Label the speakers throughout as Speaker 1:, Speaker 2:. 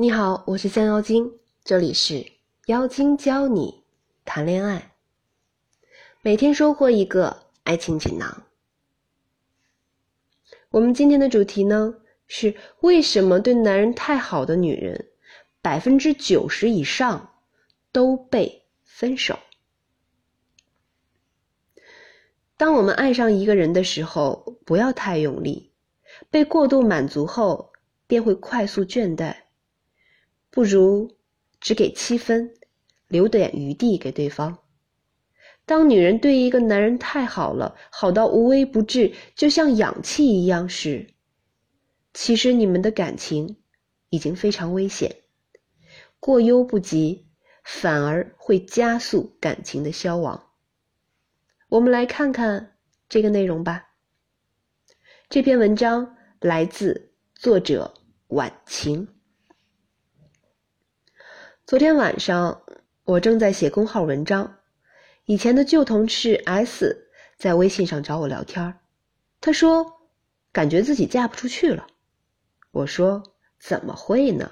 Speaker 1: 你好，我是三妖精，这里是妖精教你谈恋爱，每天收获一个爱情锦囊。我们今天的主题呢是为什么对男人太好的女人，百分之九十以上都被分手。当我们爱上一个人的时候，不要太用力，被过度满足后便会快速倦怠。不如只给七分，留点余地给对方。当女人对一个男人太好了，好到无微不至，就像氧气一样时，其实你们的感情已经非常危险。过犹不及，反而会加速感情的消亡。我们来看看这个内容吧。这篇文章来自作者晚晴。昨天晚上，我正在写公号文章，以前的旧同事 S 在微信上找我聊天他说感觉自己嫁不出去了。我说怎么会呢？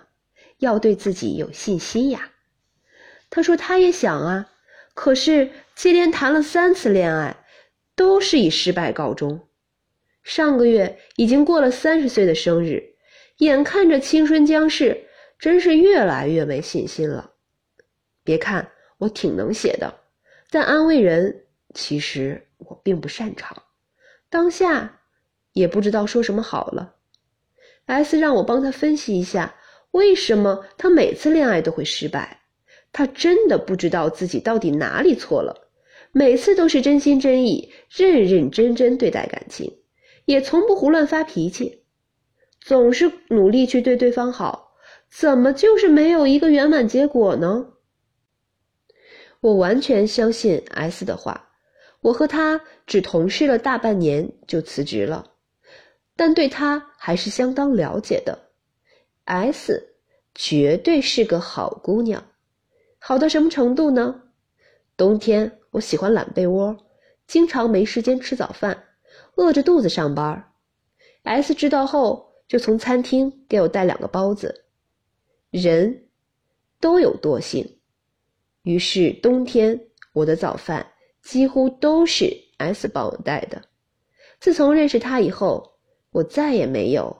Speaker 1: 要对自己有信心呀。他说他也想啊，可是接连谈了三次恋爱，都是以失败告终。上个月已经过了三十岁的生日，眼看着青春将逝。真是越来越没信心了。别看我挺能写的，但安慰人其实我并不擅长。当下也不知道说什么好了。S 让我帮他分析一下，为什么他每次恋爱都会失败。他真的不知道自己到底哪里错了。每次都是真心真意、认认真真对待感情，也从不胡乱发脾气，总是努力去对对方好。怎么就是没有一个圆满结果呢？我完全相信 S 的话。我和他只同事了大半年就辞职了，但对他还是相当了解的。S 绝对是个好姑娘，好到什么程度呢？冬天我喜欢懒被窝，经常没时间吃早饭，饿着肚子上班。S 知道后就从餐厅给我带两个包子。人都有惰性，于是冬天我的早饭几乎都是 S 帮我带的。自从认识他以后，我再也没有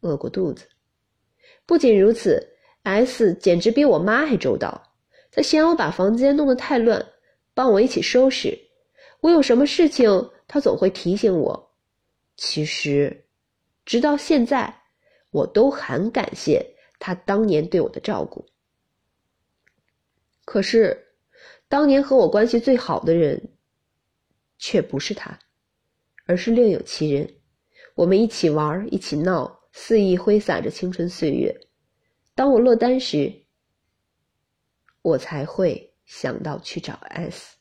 Speaker 1: 饿过肚子。不仅如此，S 简直比我妈还周到。她嫌我把房间弄得太乱，帮我一起收拾。我有什么事情，她总会提醒我。其实，直到现在，我都很感谢。他当年对我的照顾，可是当年和我关系最好的人，却不是他，而是另有其人。我们一起玩，一起闹，肆意挥洒着青春岁月。当我落单时，我才会想到去找 S。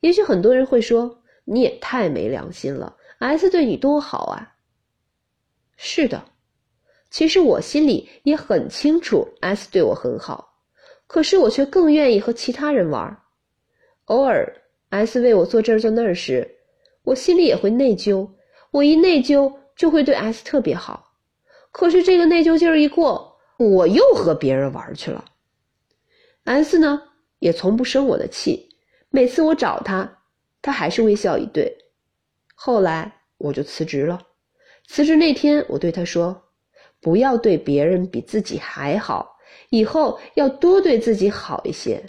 Speaker 1: 也许很多人会说：“你也太没良心了，S 对你多好啊。”是的。其实我心里也很清楚，S 对我很好，可是我却更愿意和其他人玩。偶尔，S 为我做这儿做那儿时，我心里也会内疚。我一内疚，就会对 S 特别好。可是这个内疚劲儿一过，我又和别人玩去了。S 呢，也从不生我的气。每次我找他，他还是微笑以对。后来我就辞职了。辞职那天，我对他说。不要对别人比自己还好，以后要多对自己好一些。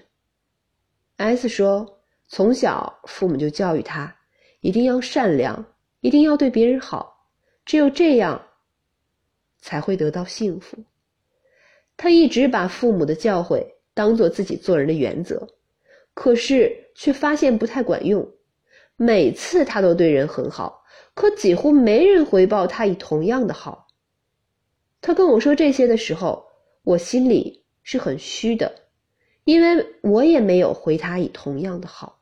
Speaker 1: S 说，从小父母就教育他，一定要善良，一定要对别人好，只有这样，才会得到幸福。他一直把父母的教诲当做自己做人的原则，可是却发现不太管用。每次他都对人很好，可几乎没人回报他以同样的好。他跟我说这些的时候，我心里是很虚的，因为我也没有回他以同样的好。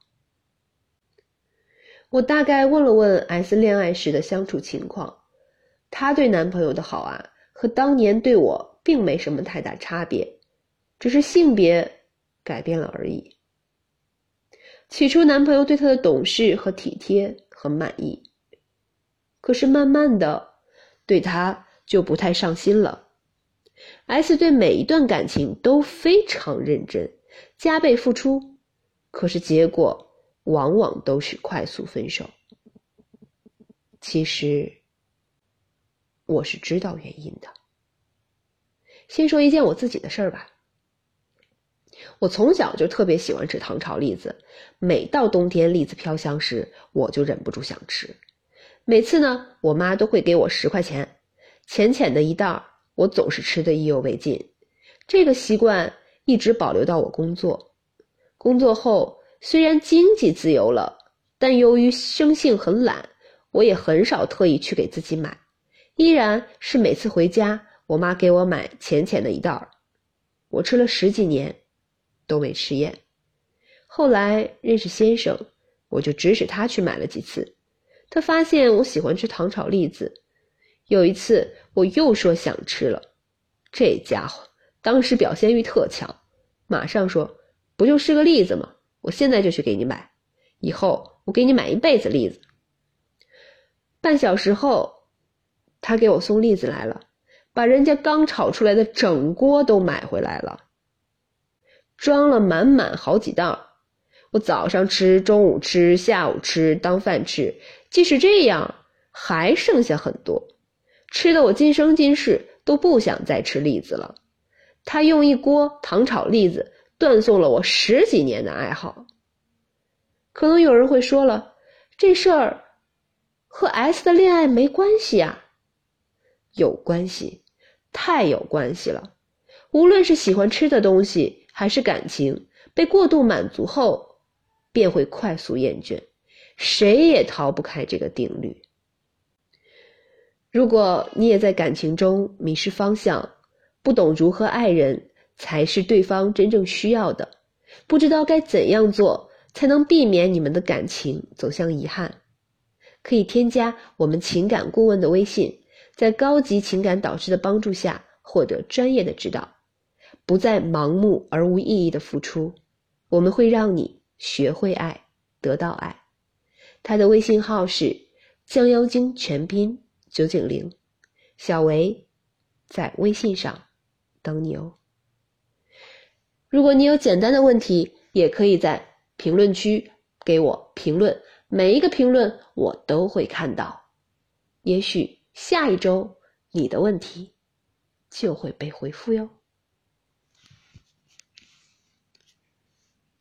Speaker 1: 我大概问了问 S 恋爱时的相处情况，她对男朋友的好啊，和当年对我并没什么太大差别，只是性别改变了而已。起初，男朋友对她的懂事和体贴很满意，可是慢慢的，对她。就不太上心了。S 对每一段感情都非常认真，加倍付出，可是结果往往都是快速分手。其实我是知道原因的。先说一件我自己的事儿吧。我从小就特别喜欢吃糖炒栗子，每到冬天栗子飘香时，我就忍不住想吃。每次呢，我妈都会给我十块钱，浅浅的一袋儿，我总是吃的意犹未尽。这个习惯一直保留到我工作。工作后虽然经济自由了，但由于生性很懒，我也很少特意去给自己买，依然是每次回家，我妈给我买浅浅的一袋儿，我吃了十几年。都没吃厌。后来认识先生，我就指使他去买了几次。他发现我喜欢吃糖炒栗子，有一次我又说想吃了，这家伙当时表现欲特强，马上说：“不就是个栗子吗？我现在就去给你买，以后我给你买一辈子栗子。”半小时后，他给我送栗子来了，把人家刚炒出来的整锅都买回来了。装了满满好几袋，我早上吃，中午吃，下午吃，当饭吃。即使这样，还剩下很多，吃的我今生今世都不想再吃栗子了。他用一锅糖炒栗子断送了我十几年的爱好。可能有人会说了，这事儿和 S 的恋爱没关系啊？有关系，太有关系了。无论是喜欢吃的东西。还是感情被过度满足后，便会快速厌倦，谁也逃不开这个定律。如果你也在感情中迷失方向，不懂如何爱人才是对方真正需要的，不知道该怎样做才能避免你们的感情走向遗憾，可以添加我们情感顾问的微信，在高级情感导师的帮助下获得专业的指导。不再盲目而无意义的付出，我们会让你学会爱，得到爱。他的微信号是降妖精全拼九九零，小维在微信上等你哦。如果你有简单的问题，也可以在评论区给我评论，每一个评论我都会看到。也许下一周你的问题就会被回复哟。